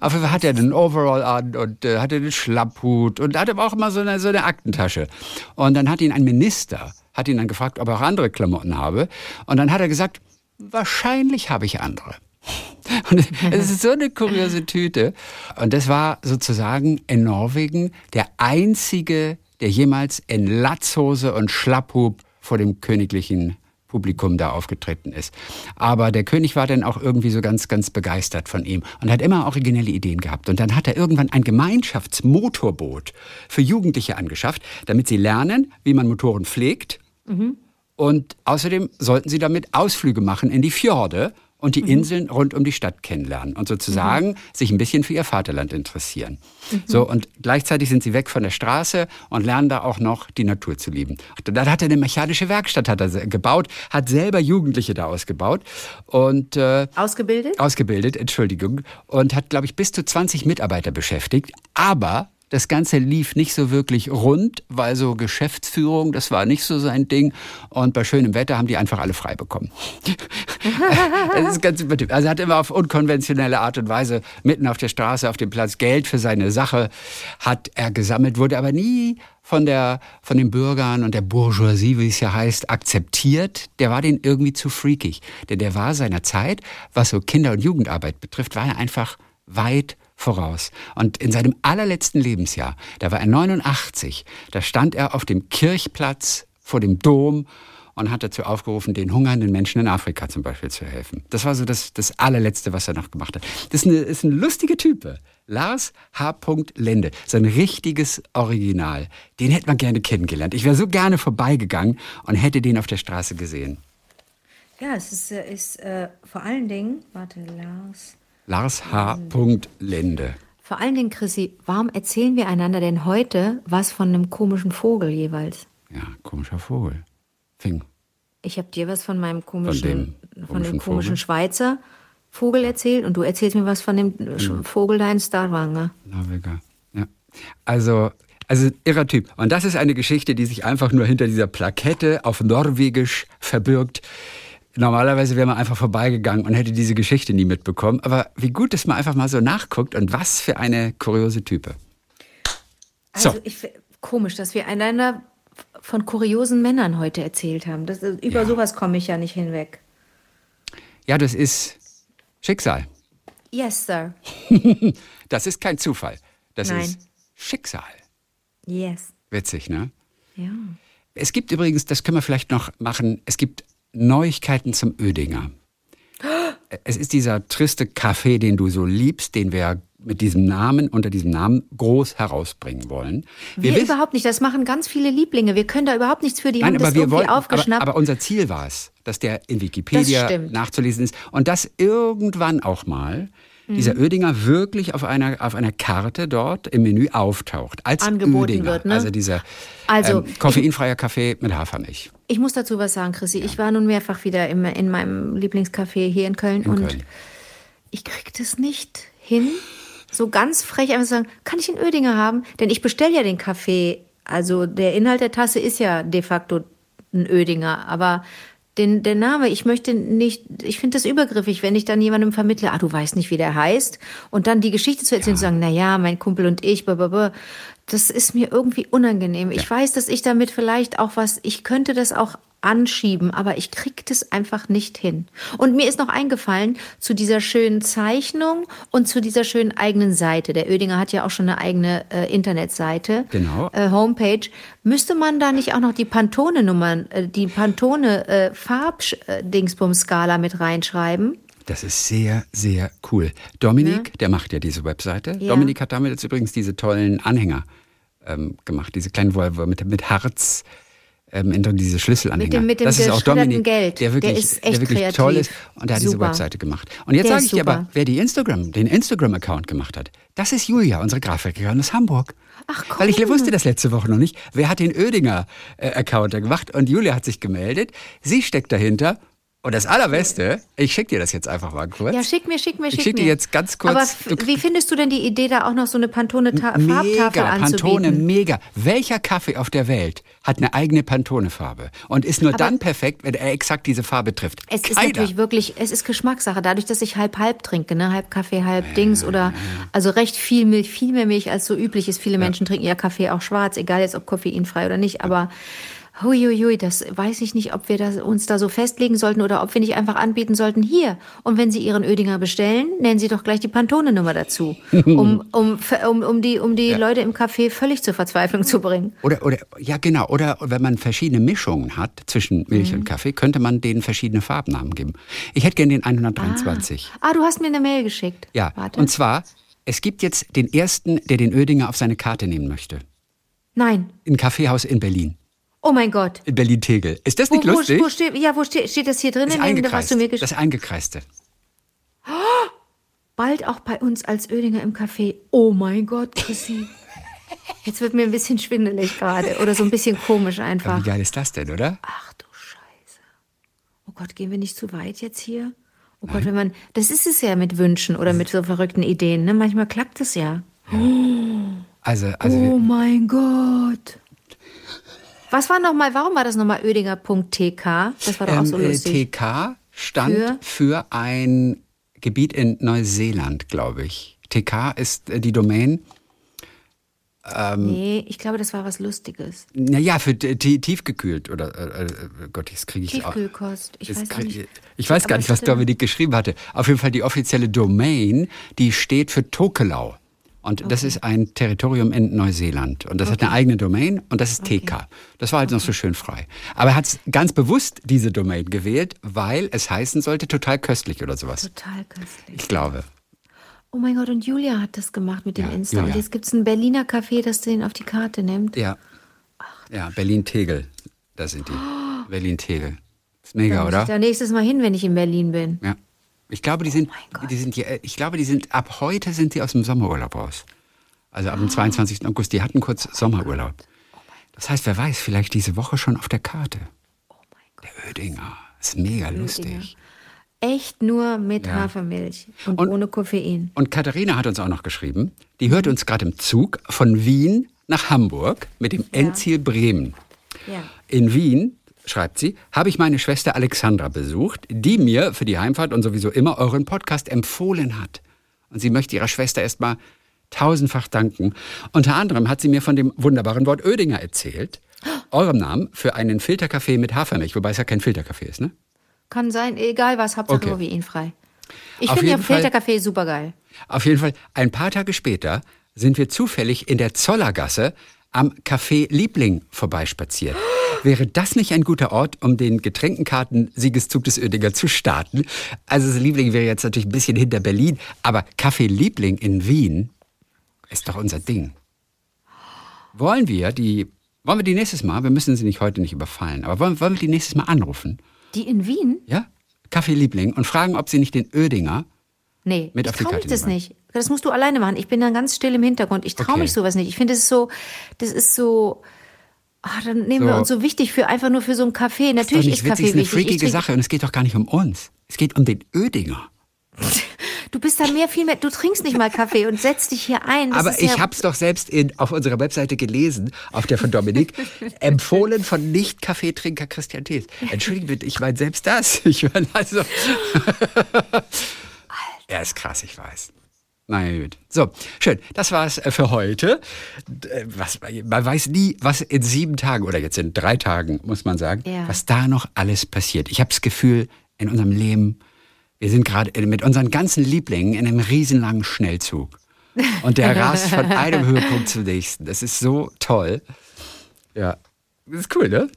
Speaker 2: Auf jeden Fall hat er den Overall an und äh, hatte den Schlapphut und hatte aber auch immer so eine, so eine Aktentasche. Und dann hat ihn ein Minister, hat ihn dann gefragt, ob er auch andere Klamotten habe. Und dann hat er gesagt, wahrscheinlich habe ich andere. Und es ist so eine kuriose Tüte. Und das war sozusagen in Norwegen der einzige, der jemals in Latzhose und Schlapphub vor dem königlichen Publikum da aufgetreten ist. Aber der König war dann auch irgendwie so ganz, ganz begeistert von ihm und hat immer originelle Ideen gehabt. Und dann hat er irgendwann ein Gemeinschaftsmotorboot für Jugendliche angeschafft, damit sie lernen, wie man Motoren pflegt. Mhm. Und außerdem sollten sie damit Ausflüge machen in die Fjorde und die mhm. Inseln rund um die Stadt kennenlernen und sozusagen mhm. sich ein bisschen für ihr Vaterland interessieren. Mhm. So, und gleichzeitig sind sie weg von der Straße und lernen da auch noch die Natur zu lieben. Dann hat er eine mechanische Werkstatt hat er gebaut, hat selber Jugendliche da ausgebaut und
Speaker 3: äh, ausgebildet?
Speaker 2: Ausgebildet, Entschuldigung, und hat, glaube ich, bis zu 20 Mitarbeiter beschäftigt. Aber das Ganze lief nicht so wirklich rund, weil so Geschäftsführung, das war nicht so sein Ding. Und bei schönem Wetter haben die einfach alle frei bekommen. das ist ganz Also er hat immer auf unkonventionelle Art und Weise mitten auf der Straße, auf dem Platz Geld für seine Sache hat er gesammelt, wurde aber nie von der, von den Bürgern und der Bourgeoisie, wie es ja heißt, akzeptiert. Der war den irgendwie zu freakig. Denn der war seiner Zeit, was so Kinder- und Jugendarbeit betrifft, war er einfach weit voraus. Und in seinem allerletzten Lebensjahr, da war er 89, da stand er auf dem Kirchplatz vor dem Dom und hat dazu aufgerufen, den hungernden Menschen in Afrika zum Beispiel zu helfen. Das war so das, das allerletzte, was er noch gemacht hat. Das ist, eine, ist ein lustiger Typ. Lars H. Lende, sein richtiges Original. Den hätte man gerne kennengelernt. Ich wäre so gerne vorbeigegangen und hätte den auf der Straße gesehen.
Speaker 3: Ja, es ist, äh, ist äh, vor allen Dingen, warte, Lars.
Speaker 2: Lars H. Lende.
Speaker 3: Vor allen Dingen, Chrissy, warum erzählen wir einander denn heute was von einem komischen Vogel jeweils?
Speaker 2: Ja, komischer Vogel. Fing.
Speaker 3: Ich habe dir was von meinem komischen, von dem, von dem komischen Schweizer Vogel erzählt und du erzählst mir was von dem ja. Vogel da in Starwanger.
Speaker 2: Norweger, ja. Also, also irrer Typ. Und das ist eine Geschichte, die sich einfach nur hinter dieser Plakette auf Norwegisch verbirgt. Normalerweise wäre man einfach vorbeigegangen und hätte diese Geschichte nie mitbekommen. Aber wie gut, dass man einfach mal so nachguckt und was für eine kuriose Type.
Speaker 3: Also, so. ich, komisch, dass wir einander von kuriosen Männern heute erzählt haben. Das, über
Speaker 2: Ja.
Speaker 3: sowas komme ich ja nicht hinweg.
Speaker 2: Ja, das ist Schicksal.
Speaker 3: Yes, sir.
Speaker 2: Das ist kein Zufall. Das
Speaker 3: Nein.
Speaker 2: ist Schicksal.
Speaker 3: Yes.
Speaker 2: Witzig, ne?
Speaker 3: Ja.
Speaker 2: Es gibt übrigens, das können wir vielleicht noch machen, es gibt Neuigkeiten zum Ödinger. Es ist dieser triste Kaffee, den du so liebst, den wir mit diesem Namen, unter diesem Namen groß herausbringen wollen.
Speaker 3: Wir,
Speaker 2: wissen-
Speaker 3: überhaupt nicht. Das machen ganz viele Lieblinge. Wir können da überhaupt nichts für. Die
Speaker 2: Nein,
Speaker 3: haben
Speaker 2: aber
Speaker 3: das
Speaker 2: wir
Speaker 3: irgendwie
Speaker 2: wollten, aber,
Speaker 3: aufgeschnappt.
Speaker 2: aber unser Ziel war es, dass der in Wikipedia nachzulesen ist und dass irgendwann auch mal
Speaker 3: Mhm.
Speaker 2: dieser Ödinger wirklich auf einer, auf einer Karte dort im Menü auftaucht. Als
Speaker 3: Angeboten
Speaker 2: Ödinger.
Speaker 3: wird, ne?
Speaker 2: Also dieser
Speaker 3: Also,
Speaker 2: ähm, koffeinfreier Kaffee mit Hafermilch.
Speaker 3: Ich muss dazu was sagen, Chrissy. Ich war nun mehrfach wieder im, in meinem Lieblingscafé hier in Köln
Speaker 2: In
Speaker 3: und
Speaker 2: Köln.
Speaker 3: ich krieg das nicht hin, so ganz frech einfach zu sagen, kann ich einen Ödinger haben? Denn ich bestelle ja den Kaffee. Also der Inhalt der Tasse ist ja de facto ein Ödinger, aber den, der Name, ich möchte nicht, ich finde das übergriffig, wenn ich dann jemandem vermittle, ah, du weißt nicht, wie der heißt, und dann die Geschichte zu erzählen und zu sagen, na ja, mein Kumpel und ich, blablabla, das ist mir irgendwie unangenehm. Ich weiß, dass ich damit vielleicht auch was, ich könnte das auch anschieben, aber ich krieg das einfach nicht hin. Und mir ist noch eingefallen zu dieser schönen Zeichnung und zu dieser schönen eigenen Seite. Der Oedinger hat ja auch schon eine eigene äh, Internetseite,
Speaker 2: Genau.
Speaker 3: äh, Homepage. Müsste man da nicht auch noch die Pantone-Nummern, äh, die Pantone äh, Farb-Dingsbums-Skala mit reinschreiben?
Speaker 2: Das ist sehr, sehr cool. Dominik, der macht ja diese Webseite.
Speaker 3: Ja.
Speaker 2: Dominik hat damit jetzt übrigens diese tollen Anhänger ähm, gemacht, diese kleinen, er mit, mit Harz ähm, diese Schlüsselanhänger.
Speaker 3: Mit dem- mit dem
Speaker 2: das ist auch Dominik,
Speaker 3: Geld.
Speaker 2: der wirklich,
Speaker 3: Der ist echt
Speaker 2: der wirklich
Speaker 3: kreativ.
Speaker 2: toll ist und der hat diese
Speaker 3: Super.
Speaker 2: Webseite gemacht. Und jetzt sage ich dir aber, wer die Instagram, den Instagram-Account gemacht hat, das ist Julia, unsere Grafikerin aus Hamburg.
Speaker 3: Ach,
Speaker 2: Weil ich
Speaker 3: komm.
Speaker 2: wusste das letzte Woche noch nicht. Wer hat den Oedinger-Account da gemacht? Und Julia hat sich gemeldet. Sie steckt dahinter. Und das Allerbeste, ich schicke dir das jetzt einfach mal kurz.
Speaker 3: Ja, schick mir, schick mir,
Speaker 2: Ich
Speaker 3: schick
Speaker 2: schick
Speaker 3: mir.
Speaker 2: dir jetzt ganz kurz-
Speaker 3: Aber wie findest du denn die Idee, da auch noch so eine Pantone-Farbtafel
Speaker 2: Mega, Pantone,
Speaker 3: anzubieten?
Speaker 2: mega. Welcher Kaffee auf der Welt hat eine eigene Pantone-Farbe und ist nur dann perfekt, wenn er exakt diese Farbe trifft?
Speaker 3: Es ist
Speaker 2: Keiner.
Speaker 3: natürlich wirklich, es ist Geschmackssache. Dadurch, dass ich halb-halb trinke, ne? halb Kaffee, halb Dings oder also recht viel Milch, viel mehr Milch als so üblich ist. Viele Menschen trinken ja Kaffee auch schwarz, egal jetzt ob koffeinfrei oder nicht. Aber huiuiui, das weiß ich nicht, ob wir das, uns da so festlegen sollten oder ob wir nicht einfach anbieten sollten, hier. Und wenn Sie Ihren Ödinger bestellen, nennen Sie doch gleich die Pantone-Nummer dazu, um, um, um, um die, um die Leute im Café völlig zur Verzweiflung zu bringen.
Speaker 2: Oder, oder, ja genau, oder wenn man verschiedene Mischungen hat zwischen Milch
Speaker 3: Mhm.
Speaker 2: und Kaffee, könnte man denen verschiedene Farbnamen geben. Ich hätte gerne den 123.
Speaker 3: Ah, du hast mir eine Mail geschickt.
Speaker 2: Ja,
Speaker 3: Warte.
Speaker 2: und zwar, es gibt jetzt den ersten, der den Oedinger auf seine Karte nehmen möchte.
Speaker 3: Nein.
Speaker 2: Ein Kaffeehaus in Berlin.
Speaker 3: Oh mein Gott.
Speaker 2: In Berlin-Tegel. Ist das nicht
Speaker 3: wo,
Speaker 2: lustig?
Speaker 3: Wo, wo steht, ja, wo steht, steht das hier drin?
Speaker 2: das
Speaker 3: dem,
Speaker 2: eingekreist.
Speaker 3: du mir
Speaker 2: Das eingekreiste.
Speaker 3: Bald auch bei uns als Ödinger im Café. Oh mein Gott, Chrissy. Jetzt wird mir ein bisschen schwindelig gerade oder so ein bisschen komisch
Speaker 2: Ja,
Speaker 3: einfach.
Speaker 2: wie geil ist das denn, oder?
Speaker 3: Ach du Scheiße. Oh Gott, gehen wir nicht zu weit jetzt hier? Oh Gott, wenn man, das ist es ja mit Wünschen oder mit so verrückten Ideen, ne? Manchmal klappt es ja.
Speaker 2: Also, also
Speaker 3: Oh mein Gott. Was war nochmal, warum war das nochmal Oedinger.tk? Das war doch auch so
Speaker 2: ähm, äh,
Speaker 3: lustig.
Speaker 2: TK stand
Speaker 3: Für?
Speaker 2: für? ein Gebiet in Neuseeland, glaube ich. TK ist äh, die Domain,
Speaker 3: nee, ich glaube, das war was Lustiges.
Speaker 2: naja, für tiefgekühlt oder, äh, äh, Gott, das kriege ich auch.
Speaker 3: Tiefkühlkost. Ich weiß
Speaker 2: krieg-
Speaker 3: nicht.
Speaker 2: Ich weiß gar nicht, was Dominik geschrieben hatte. Auf jeden Fall die offizielle Domain, die steht für Tokelau. Und das ist ein Territorium in Neuseeland. Und das hat eine eigene Domain und das ist TK. Das war halt noch so schön frei. Aber er hat ganz bewusst diese Domain gewählt, weil es heißen sollte, total köstlich oder sowas.
Speaker 3: Total köstlich.
Speaker 2: Ich glaube.
Speaker 3: Oh mein Gott, und Julia hat das gemacht mit dem
Speaker 2: Ja,
Speaker 3: Insta. Und
Speaker 2: Julia.
Speaker 3: jetzt gibt es ein Berliner Café, das den auf die Karte nimmt.
Speaker 2: Ja. Ja, Berlin-Tegel. Da sind die. Berlin-Tegel. Ist mega, oder?
Speaker 3: ich da nächstes Mal hin, wenn ich in Berlin bin.
Speaker 2: Ja. Ich glaube, die sind,
Speaker 3: Oh
Speaker 2: die sind, ja- ich glaube, die sind, ab heute sind die aus dem Sommerurlaub raus. Also ab dem 22. August. Die hatten kurz Sommerurlaub. Das heißt, wer weiß, vielleicht diese Woche schon auf der Karte. Der Oedinger. Ist mega lustig.
Speaker 3: Echt nur mit
Speaker 2: Ja.
Speaker 3: Hafermilch und,
Speaker 2: Und-
Speaker 3: ohne Koffein.
Speaker 2: Und Katharina hat uns auch noch geschrieben, die hört uns gerade im Zug von Wien nach Hamburg mit dem Endziel Bremen.
Speaker 3: Ja.
Speaker 2: In Wien, schreibt sie, habe ich meine Schwester Alexandra besucht, die mir für die Heimfahrt und sowieso immer euren Podcast empfohlen hat. Und sie möchte ihrer Schwester erstmal tausendfach danken. Unter anderem hat sie mir von dem wunderbaren Wort Ödinger erzählt. eurem Namen für einen Filterkaffee mit Hafermilch, wobei es ja kein Filterkaffee ist, ne?
Speaker 3: Kann sein, egal was, Hauptsache
Speaker 2: Okay.
Speaker 3: koffeinfrei. Ich finde ja Filterkaffee super geil.
Speaker 2: Auf jeden Fall, ein paar Tage später sind wir zufällig in der Zollergasse am Café Liebling vorbeispaziert. Wäre das nicht ein guter Ort, um den Getränkenkarten-Siegeszug des Oedinger zu starten? Also das Liebling wäre jetzt natürlich ein bisschen hinter Berlin, aber Café Liebling in Wien ist doch unser Ding. Wollen wir die, wollen wir die nächstes Mal, wir müssen sie nicht heute nicht überfallen, aber wollen, wollen wir die nächstes Mal anrufen?
Speaker 3: Die in Wien?
Speaker 2: Ja? Café Liebling und fragen, ob sie nicht den Oedinger
Speaker 3: Nee,
Speaker 2: Mit
Speaker 3: ich
Speaker 2: auf die
Speaker 3: traue mich
Speaker 2: Karte
Speaker 3: das nicht. Das musst du alleine machen. Ich bin dann ganz still im Hintergrund. Ich traue
Speaker 2: Okay.
Speaker 3: mich sowas nicht. Ich finde, das ist so, das ist so, ah, dann nehmen wir
Speaker 2: So.
Speaker 3: uns so wichtig für, einfach nur für so einen Kaffee.
Speaker 2: ist
Speaker 3: Natürlich ist
Speaker 2: witzig,
Speaker 3: Kaffee
Speaker 2: ist eine
Speaker 3: wichtig. Ich
Speaker 2: freakige Sache und es geht doch gar nicht um uns. Es geht um den Oedinger.
Speaker 3: Du bist da mehr, viel mehr, du trinkst nicht mal Kaffee und setzt dich hier ein. Das
Speaker 2: Aber
Speaker 3: ist
Speaker 2: ich
Speaker 3: ja,
Speaker 2: habe es doch selbst in, auf unserer Webseite gelesen, auf der von Dominik, empfohlen von Nicht-Kaffeetrinker Christian Thees. Entschuldigung bitte, ich meine selbst das. Ich meine also. er ist krass, ich weiß. Na ja, gut. So, schön. Das war's äh, für heute. Äh, Was, man weiß nie, was in sieben Tagen oder jetzt in drei Tagen, muss man sagen,
Speaker 3: Ja.
Speaker 2: was da noch alles passiert. Ich habe das Gefühl, in unserem Leben, wir sind gerade mit unseren ganzen Lieblingen in einem riesenlangen Schnellzug. Und der rast von einem Höhepunkt zum nächsten. Das ist so toll. Ja, das ist cool, ne?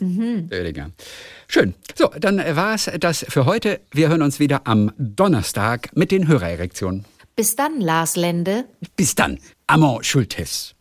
Speaker 2: Mhm. Oedinger. Schön. So, dann war es das für heute. Wir hören uns wieder am Donnerstag mit den Hörererektionen.
Speaker 3: Bis dann, Lars Lende.
Speaker 2: Bis dann. Amon Schultes.